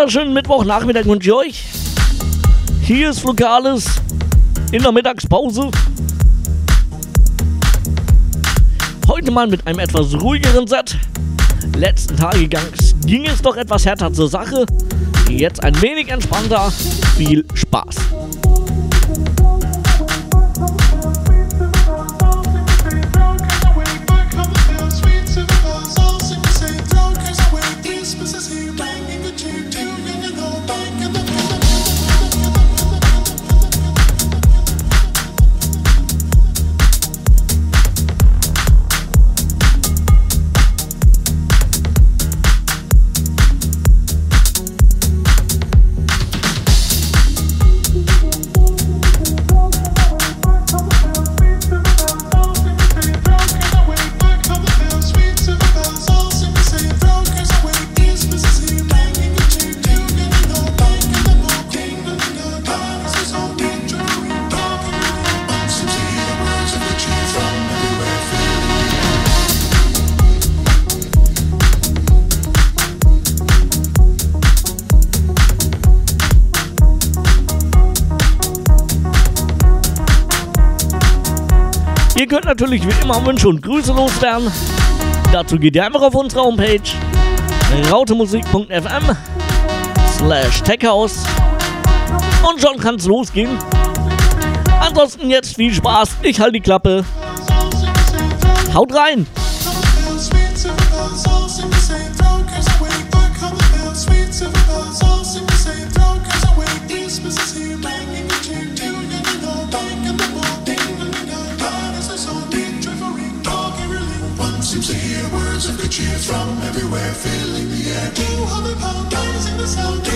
Wunderschönen Mittwochnachmittag wünsche ich euch. Hier ist Lokales in der Mittagspause. Heute mal mit einem etwas ruhigeren Set. Letzten Tage ging es doch etwas härter zur Sache. Jetzt ein wenig entspannter. Viel Spaß. Natürlich wie immer Wünsche und Grüße loswerden. Dazu geht ihr einfach auf unsere Homepage rautemusik.fm slash techhouse und schon kann's losgehen. Ansonsten jetzt viel Spaß, ich halte die Klappe. Haut rein! from everywhere, filling the air. 200 pound guys in the sound.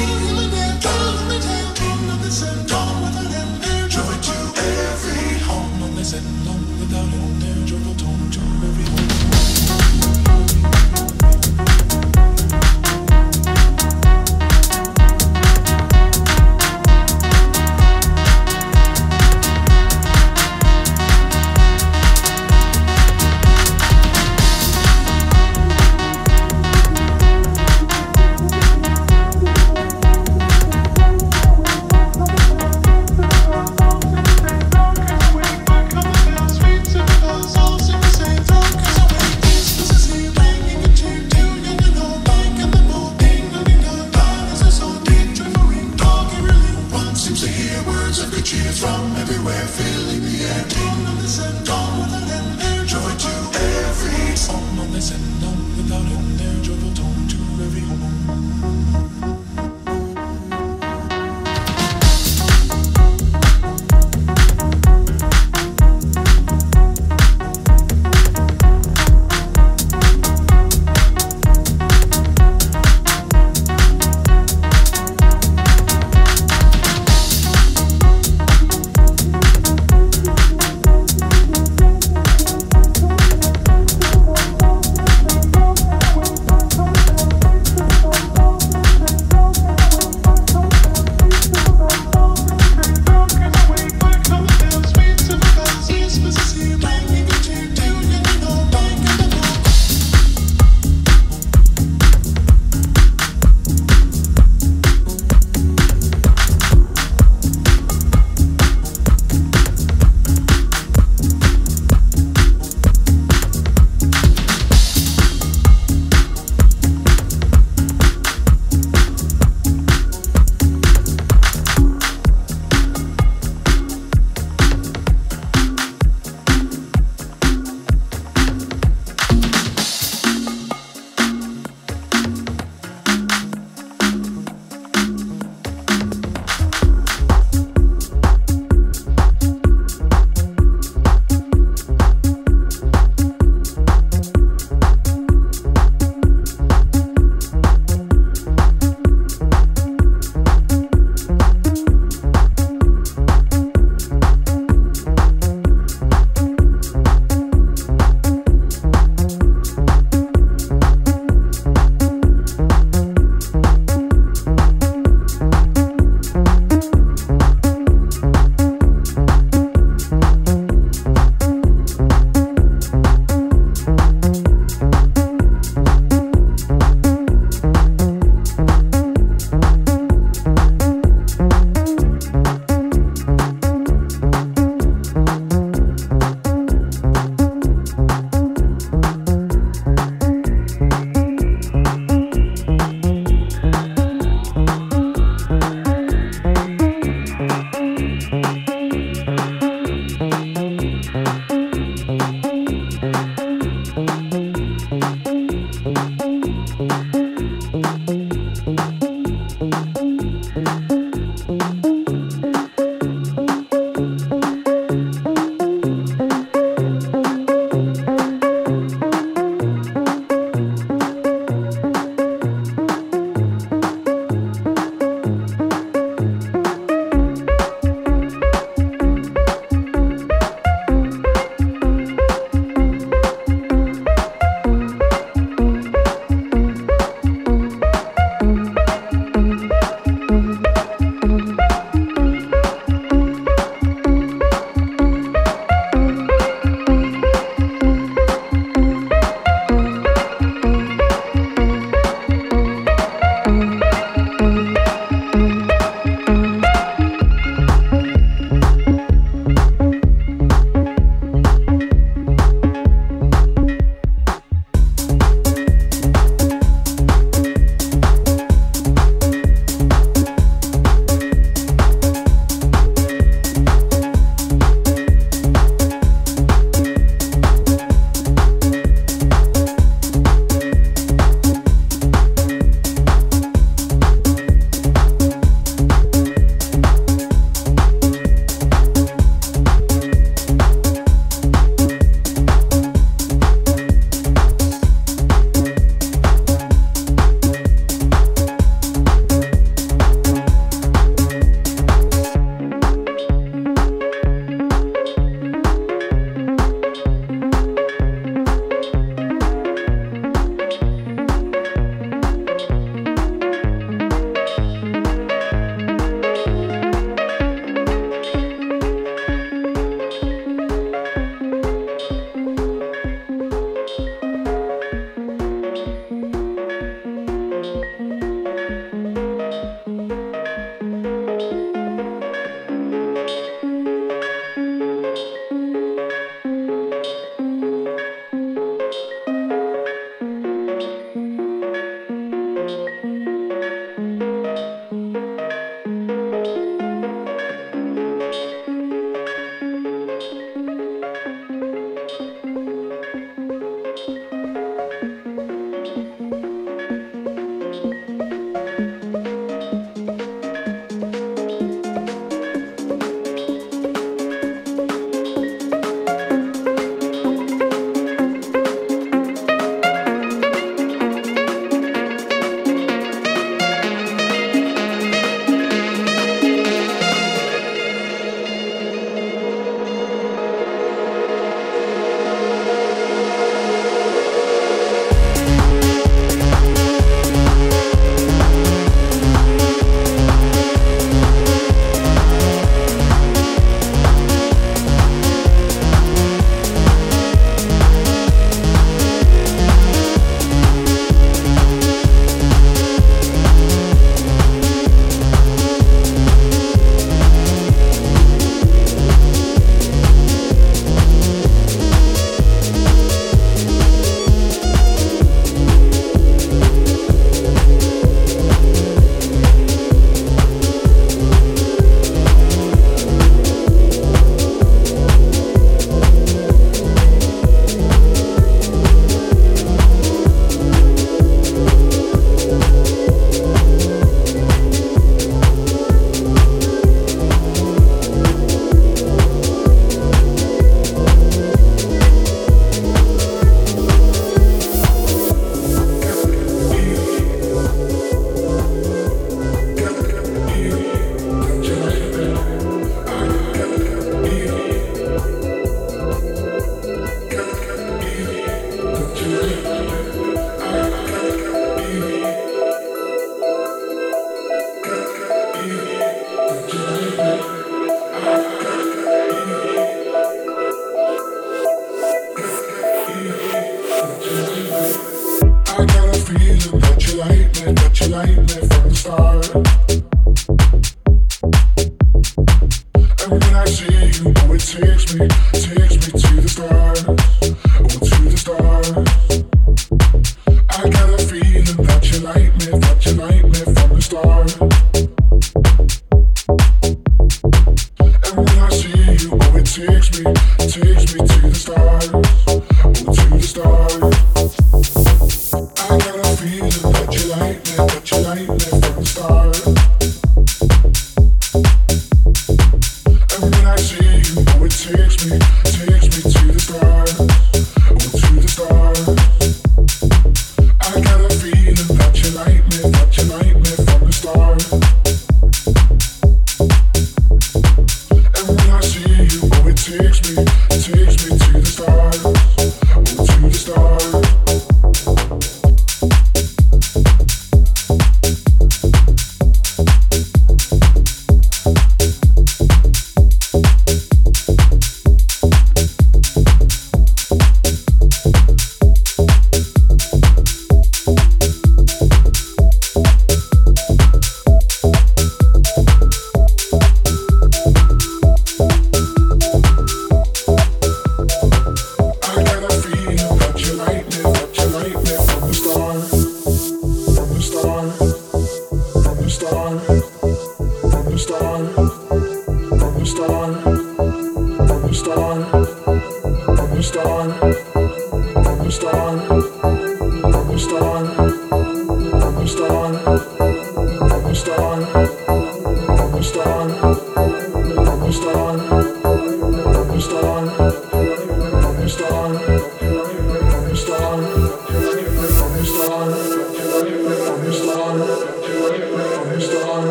takes me.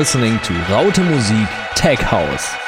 Listening to Raute Musik Tech House.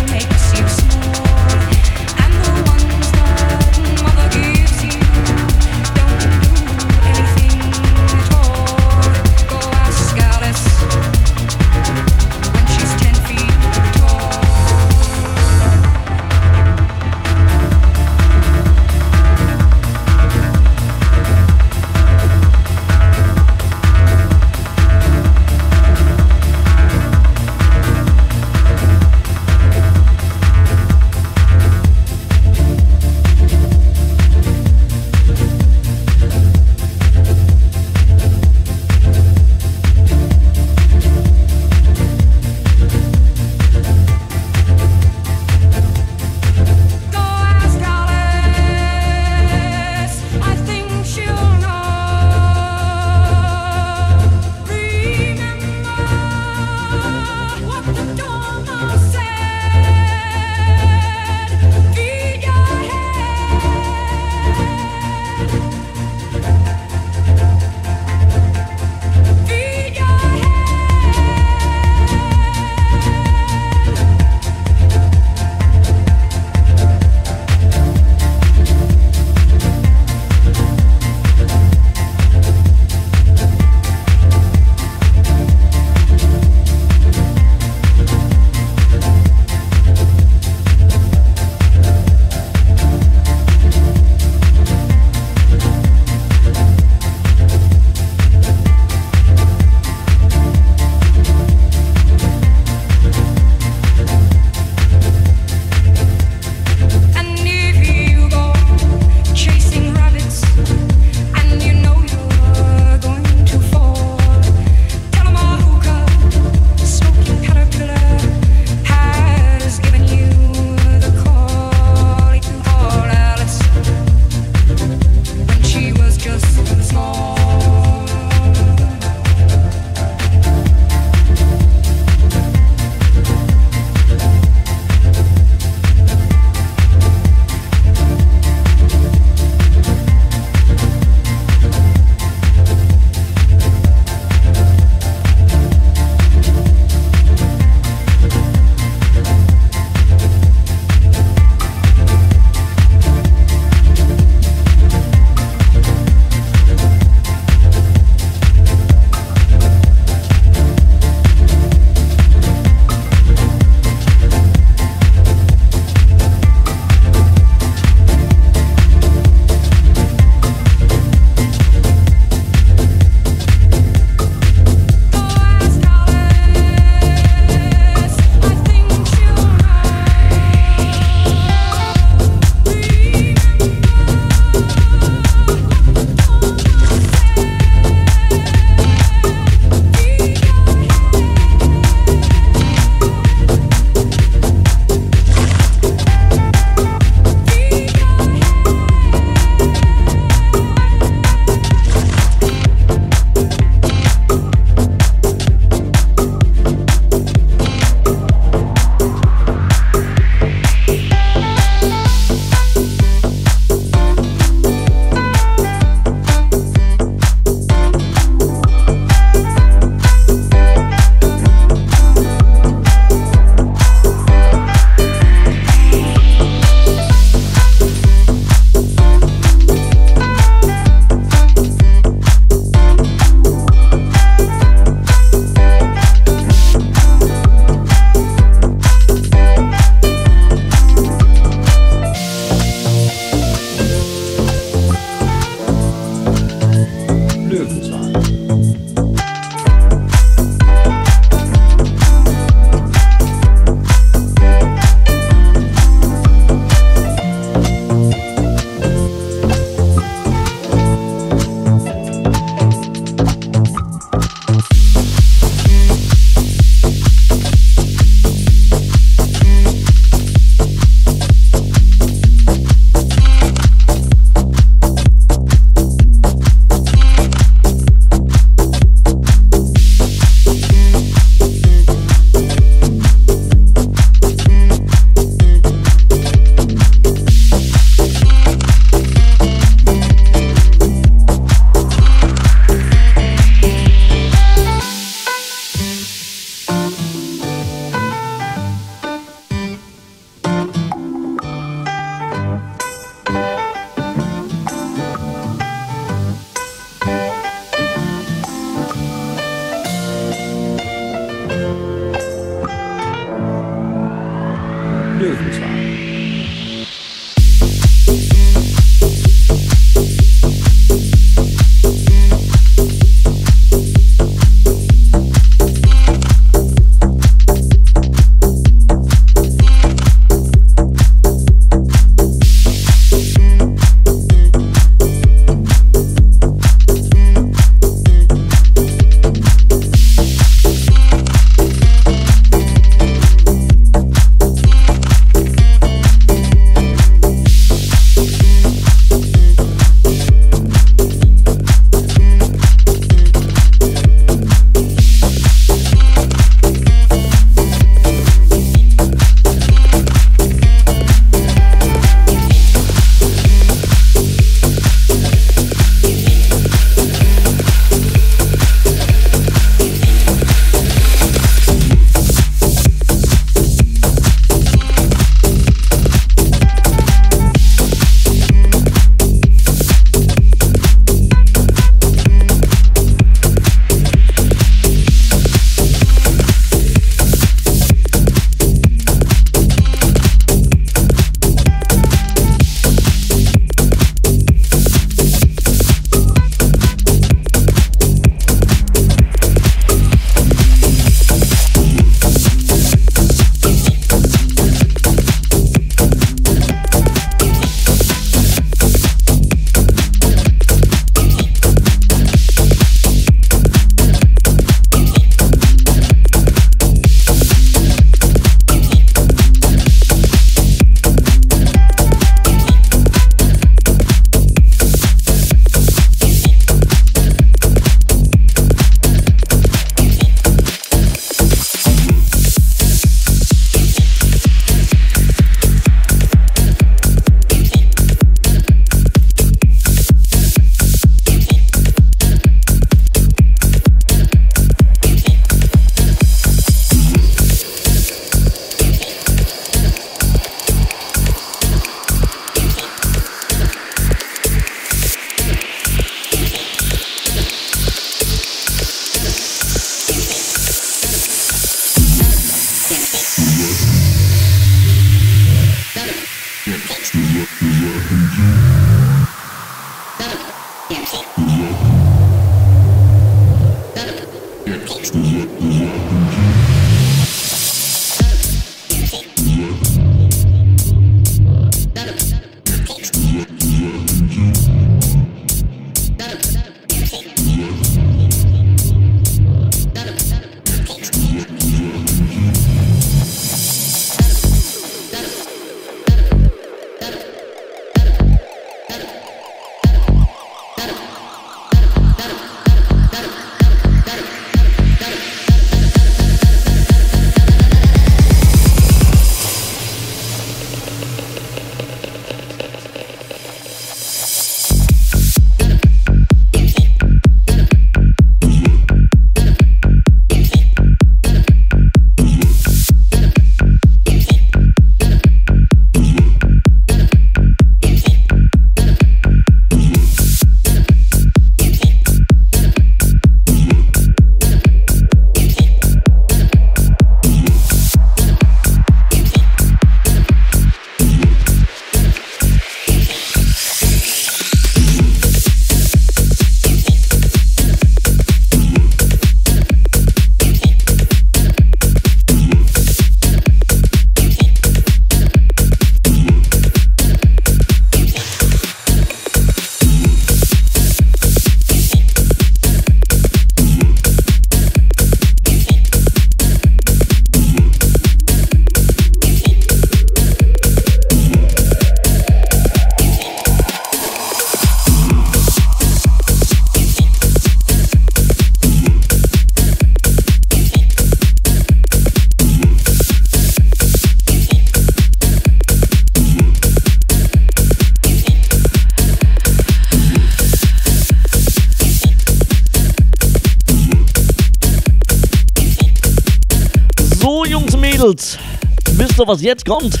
Ihr, was jetzt kommt?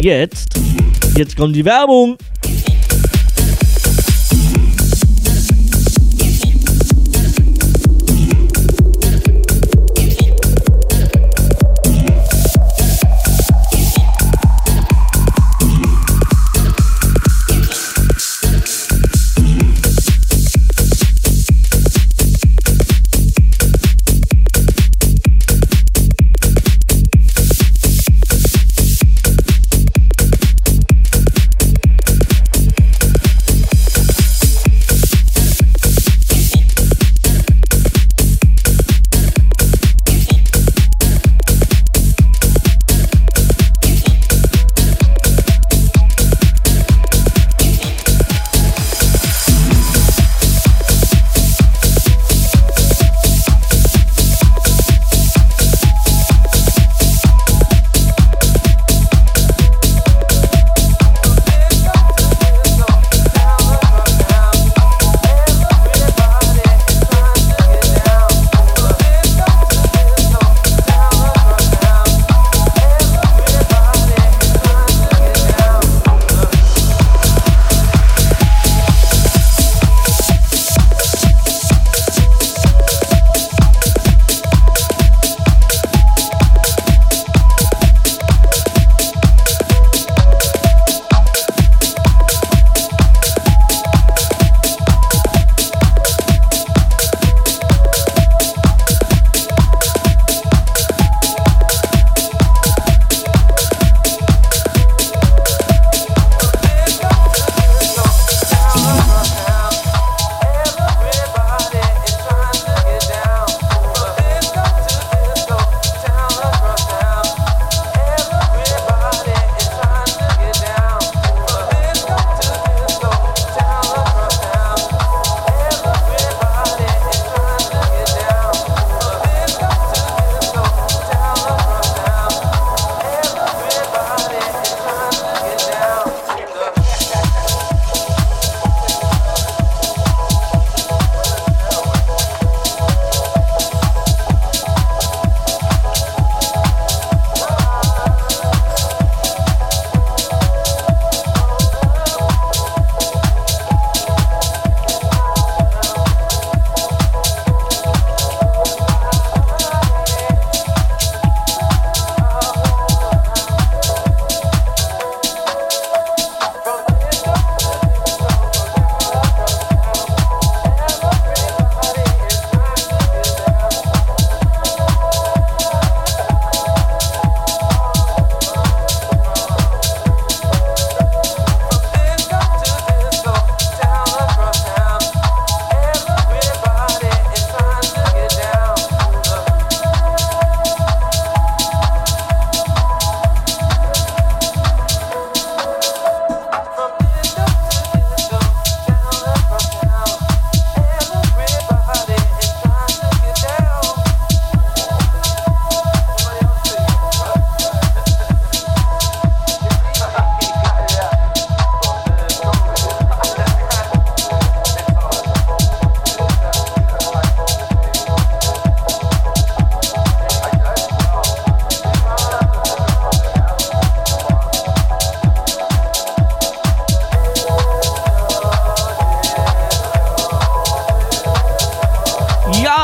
Jetzt. Jetzt kommt die Werbung.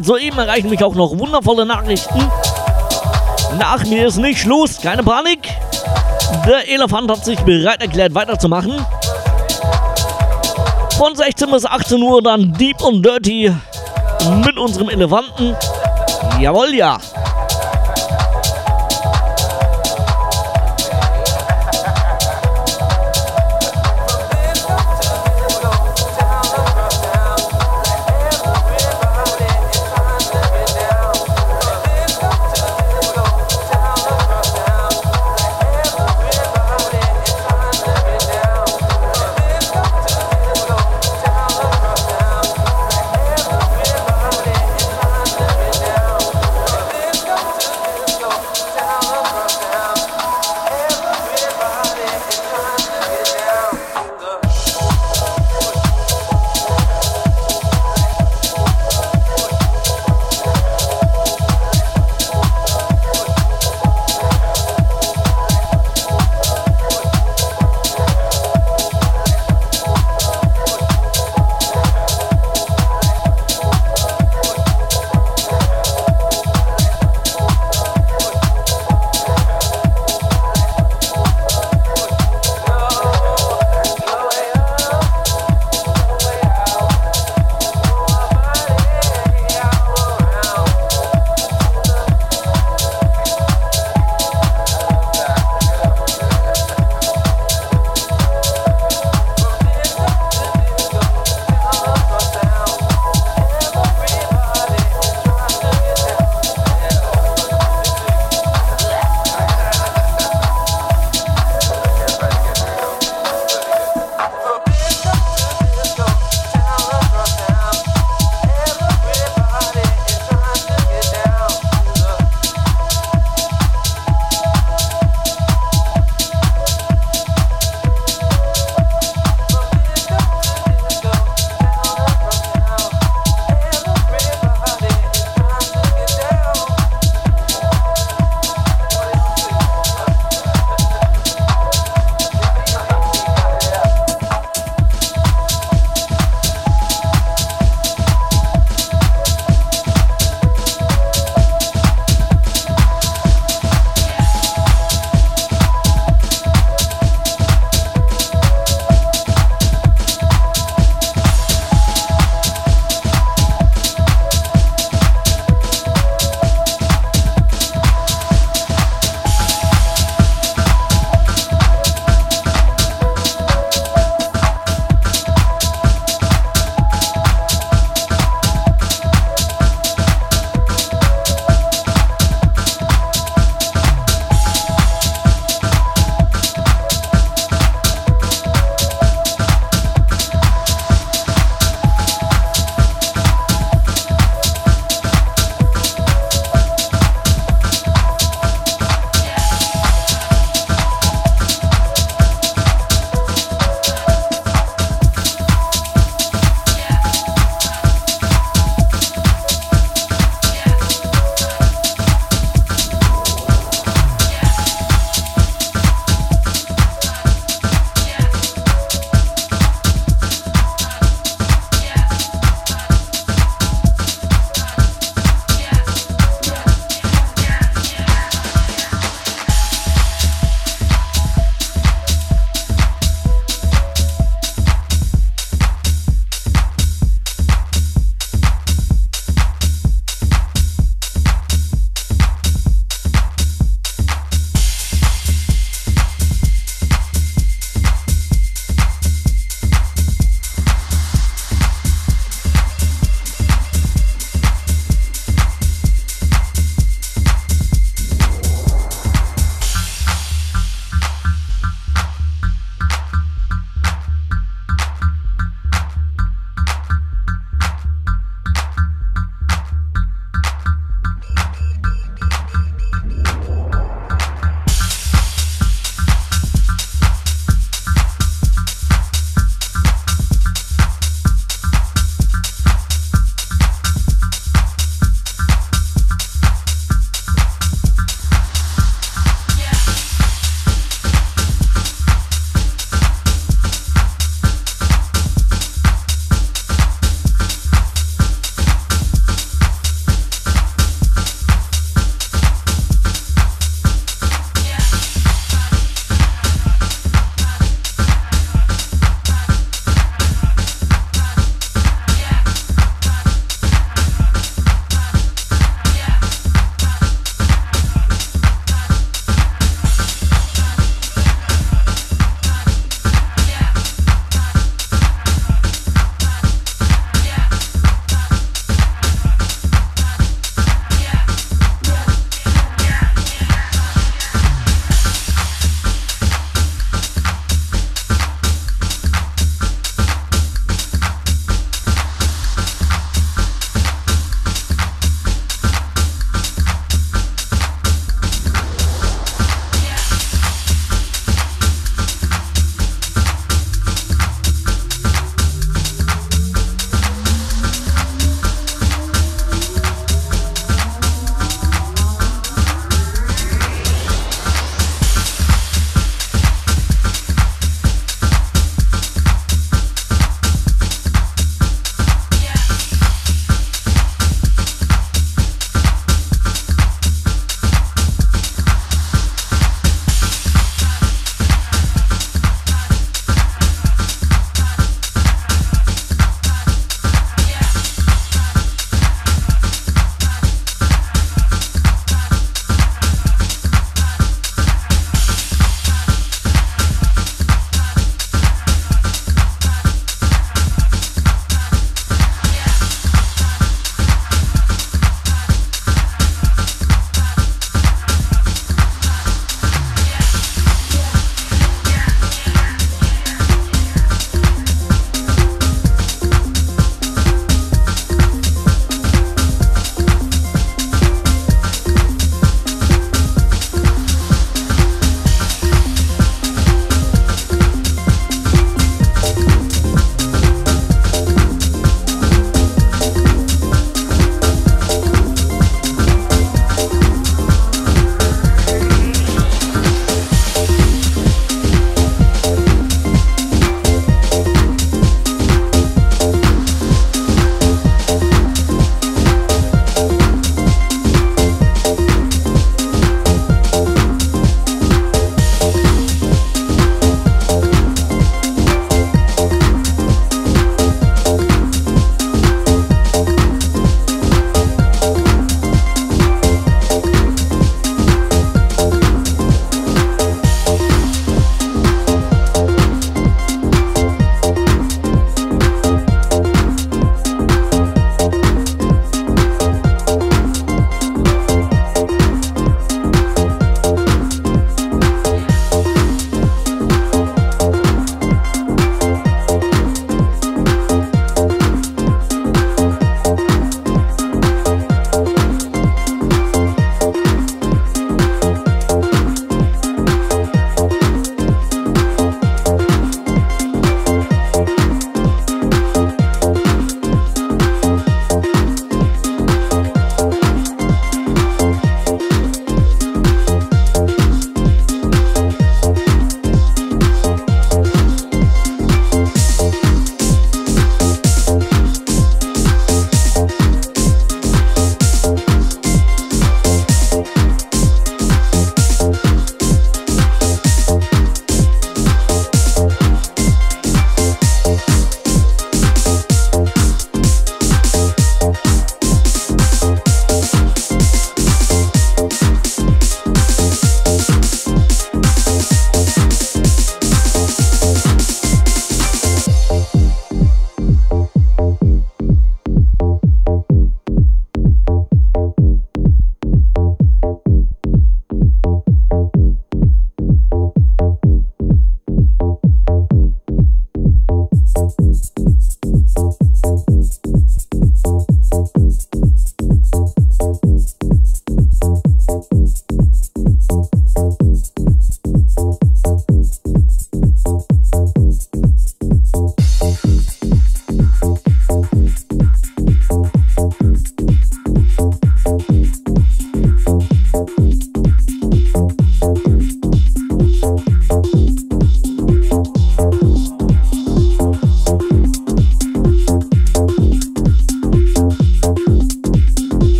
Soeben erreichen mich auch noch wundervolle Nachrichten. Nach mir ist nicht Schluss, keine Panik. Der Elefant hat sich bereit erklärt, weiterzumachen. Von 16 bis 18 Uhr dann Deep und Dirty mit unserem Elefanten. Jawohl, ja.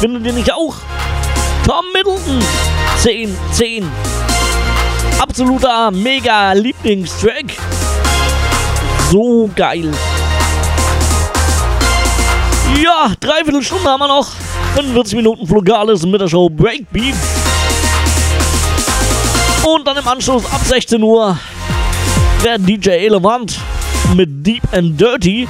Findet ihr nicht auch? Tom Middleton. 10, 10. Absoluter mega Lieblingstrack. So geil. Ja, dreiviertel Stunde haben wir noch. 45 Minuten Flugales mit der Show Breakbeat. Und dann im Anschluss ab 16 Uhr der DJ Elevant mit Deep and Dirty.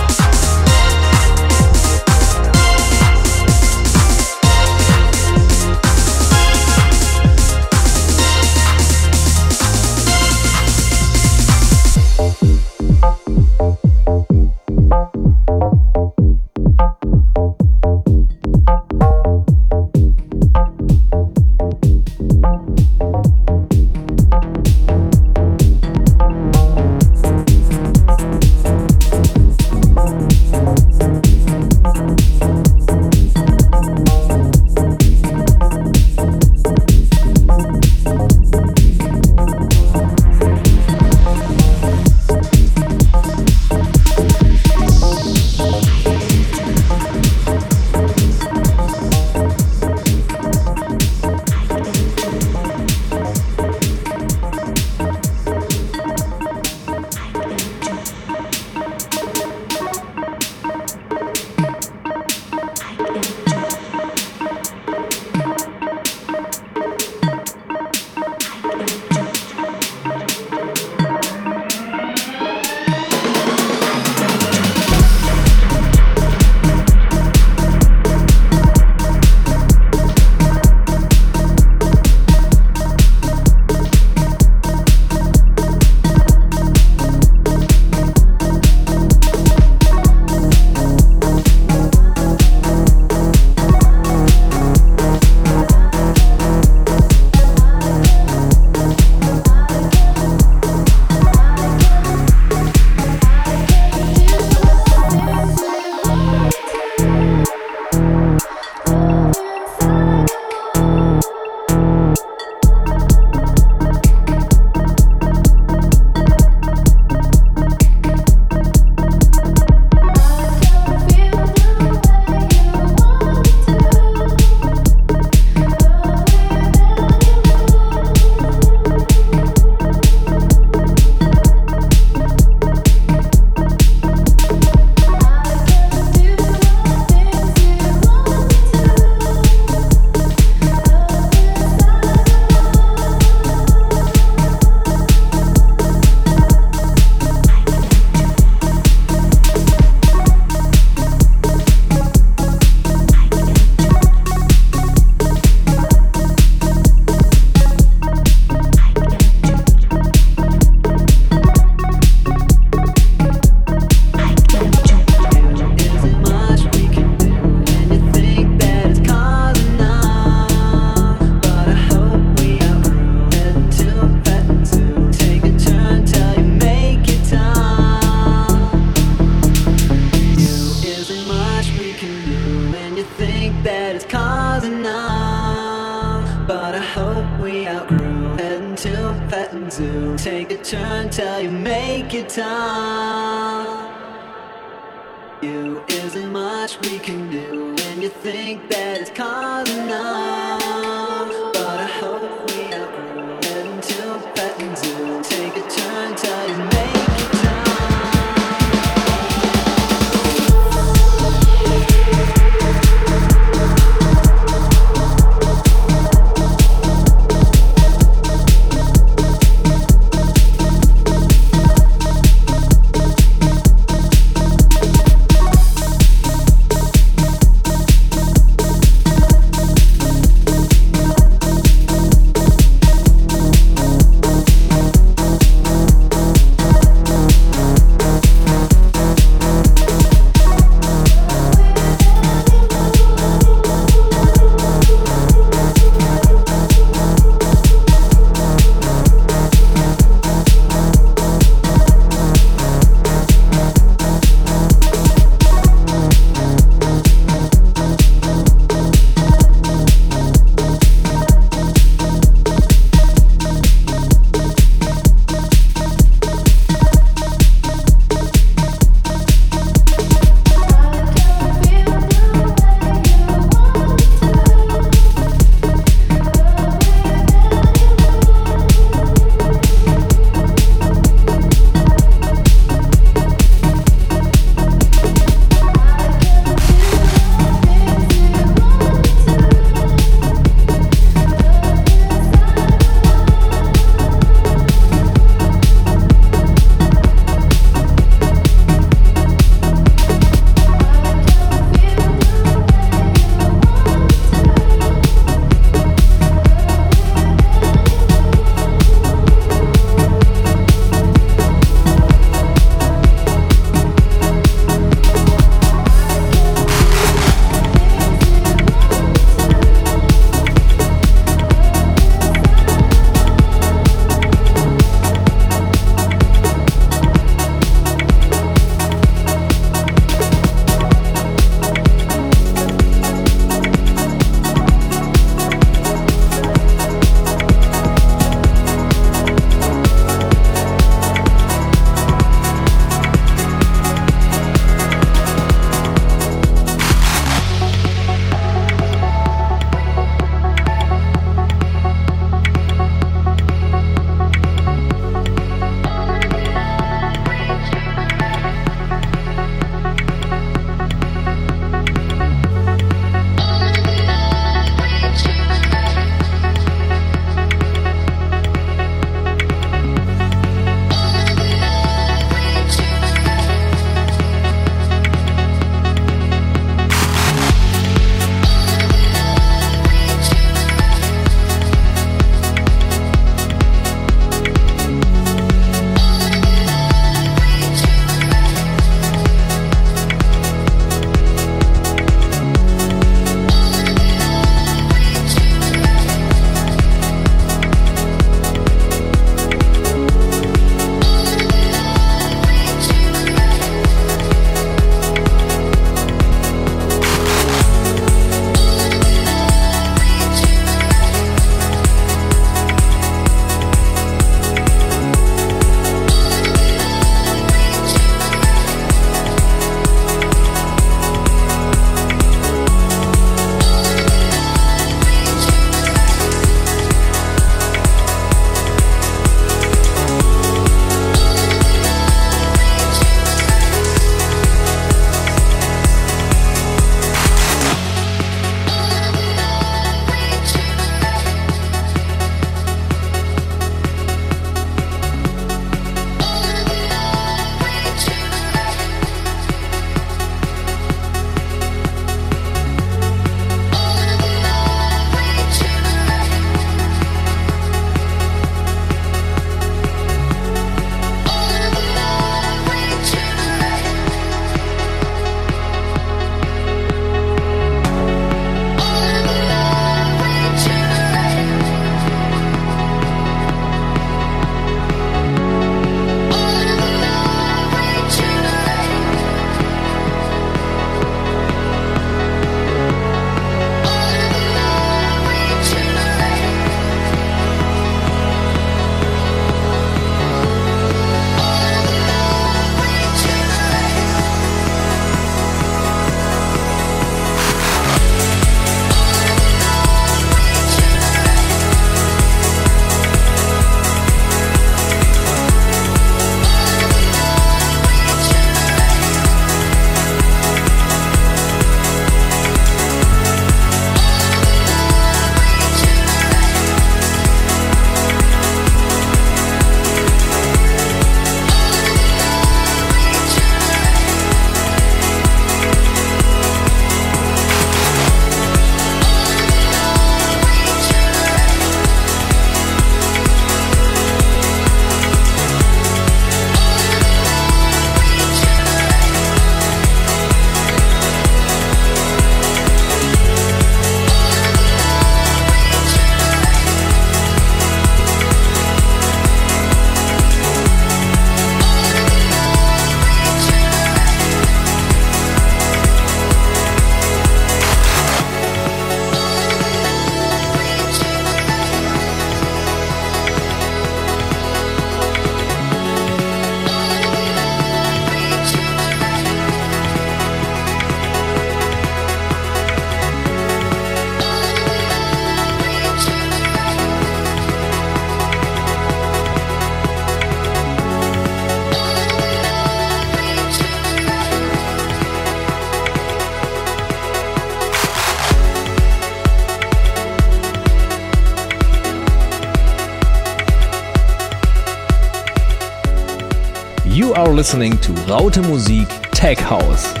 Listening to Raute Musik Tech House.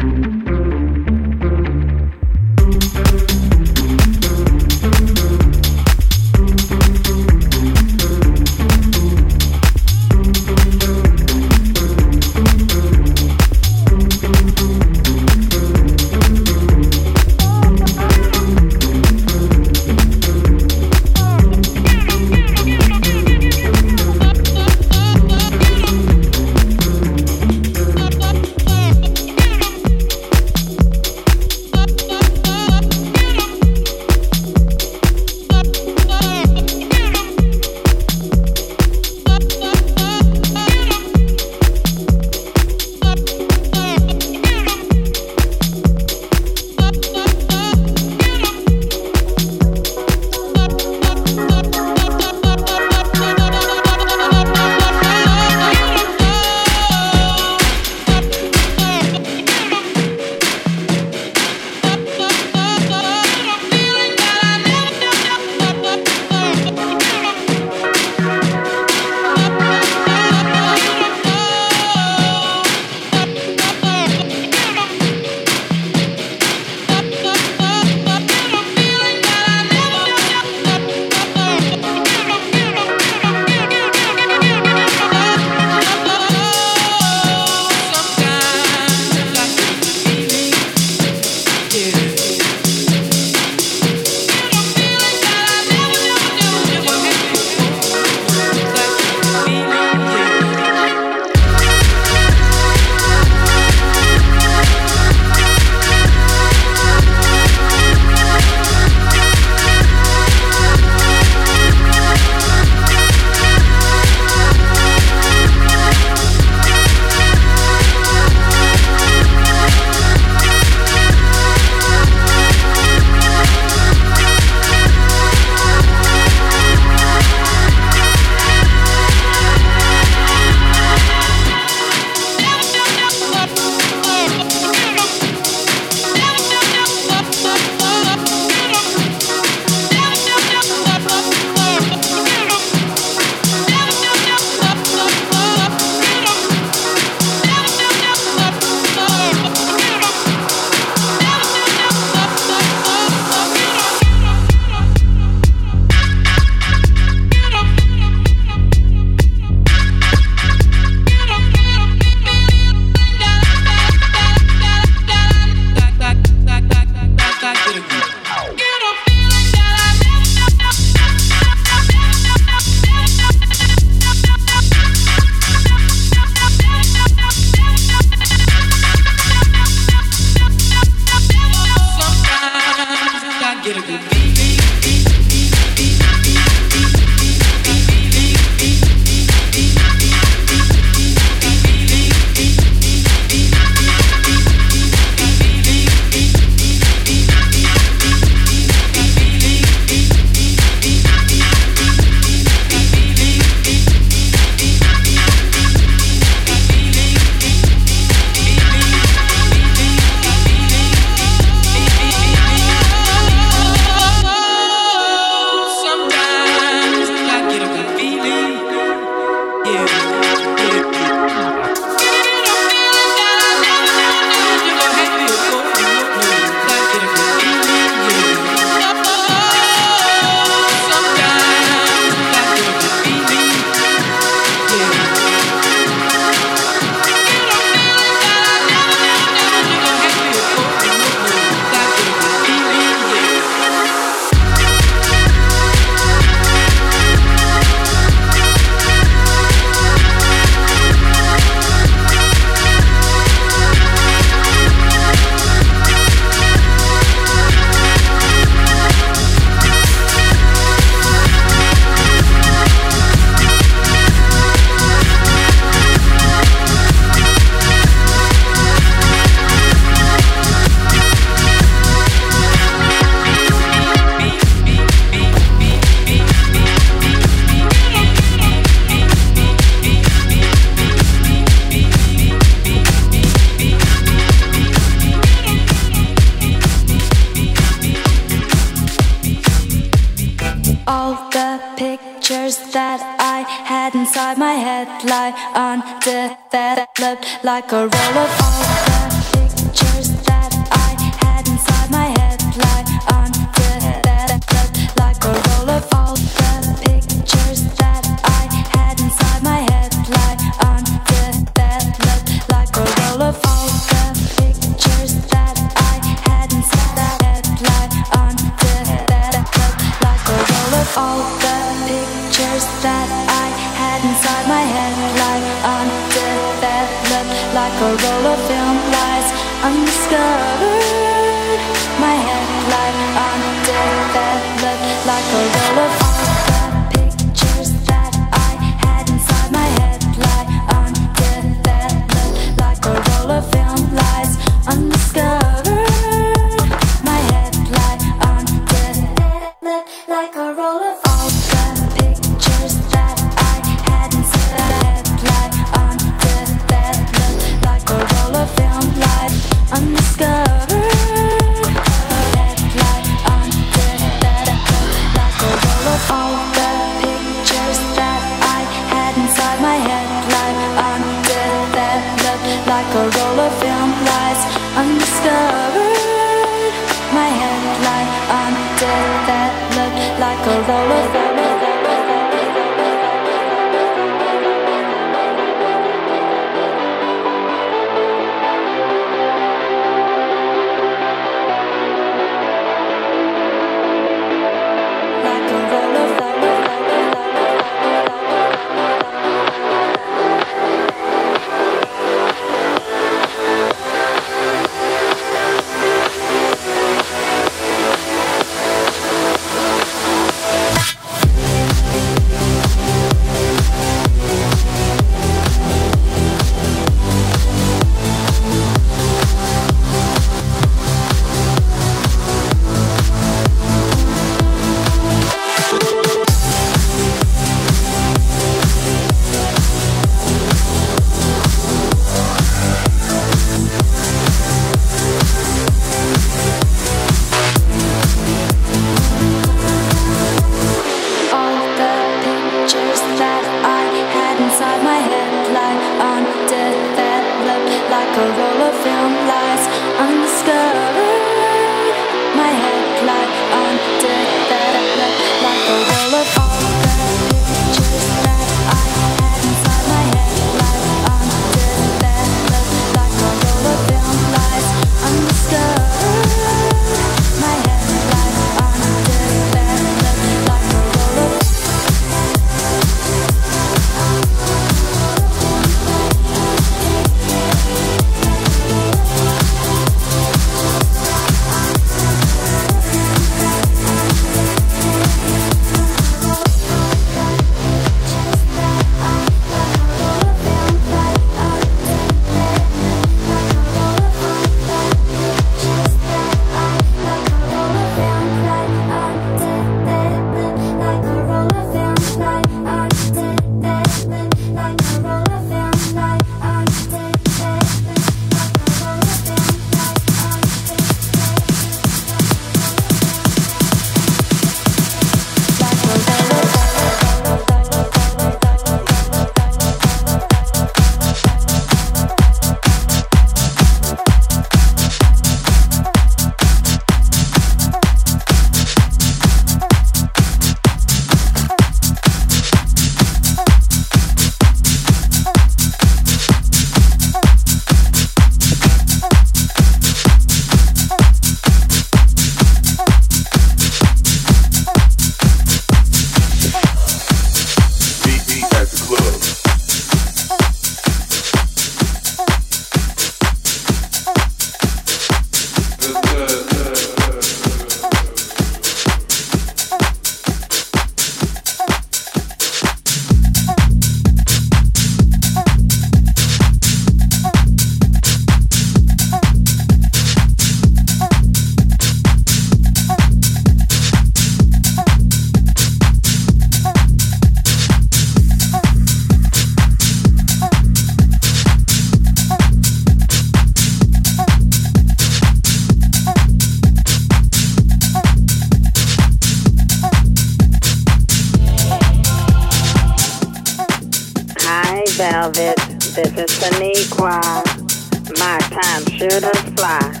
Saniqua. My time sure does fly.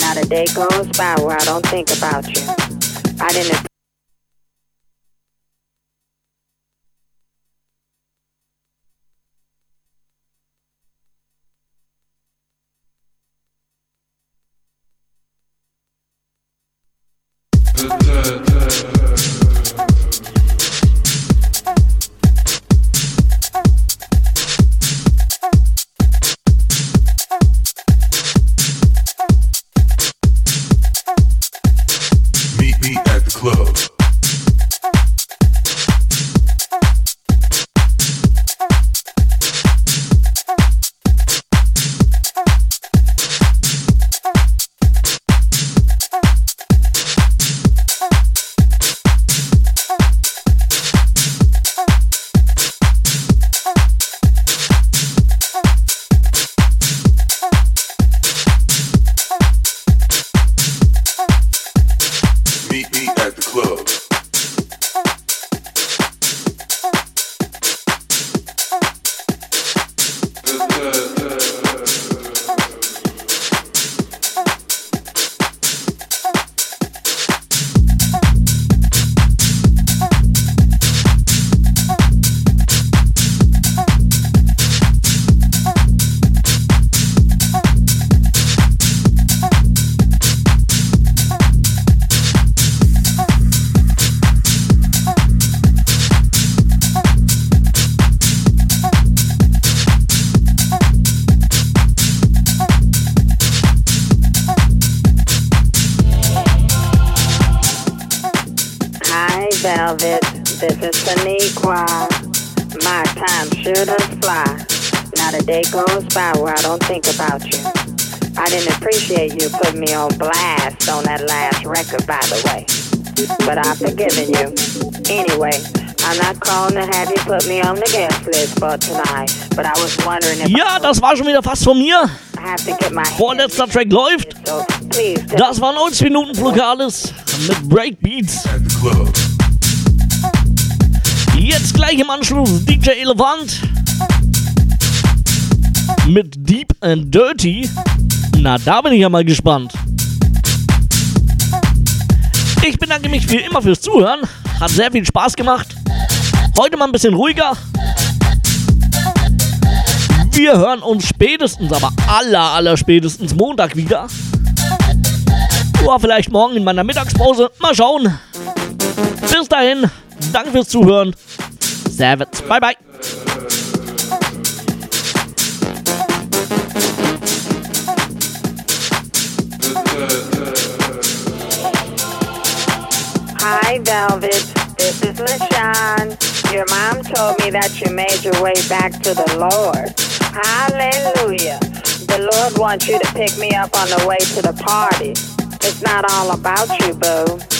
Not a day goes by where I don't think about you. I didn't Ja, das war schon wieder fast von mir. Vorletzter Track läuft. Das war 90 Minuten Flugales mit Breakbeats. Jetzt gleich im Anschluss DJ Elefant mit Deep and Dirty. Na, da bin ich ja mal gespannt. Ich bedanke mich wie immer fürs Zuhören. Hat sehr viel Spaß gemacht. Heute mal ein bisschen ruhiger. Wir hören uns spätestens, aber aller, aller spätestens Montag wieder. Oder vielleicht morgen in meiner Mittagspause. Mal schauen. Bis dahin, danke fürs Zuhören. Servus. Bye, bye. Hi, Velvet. This is LaShawn. Your mom told me that you made your way back to the Lord. Hallelujah. The Lord wants you to pick me up on the way to the party. It's not all about you, boo.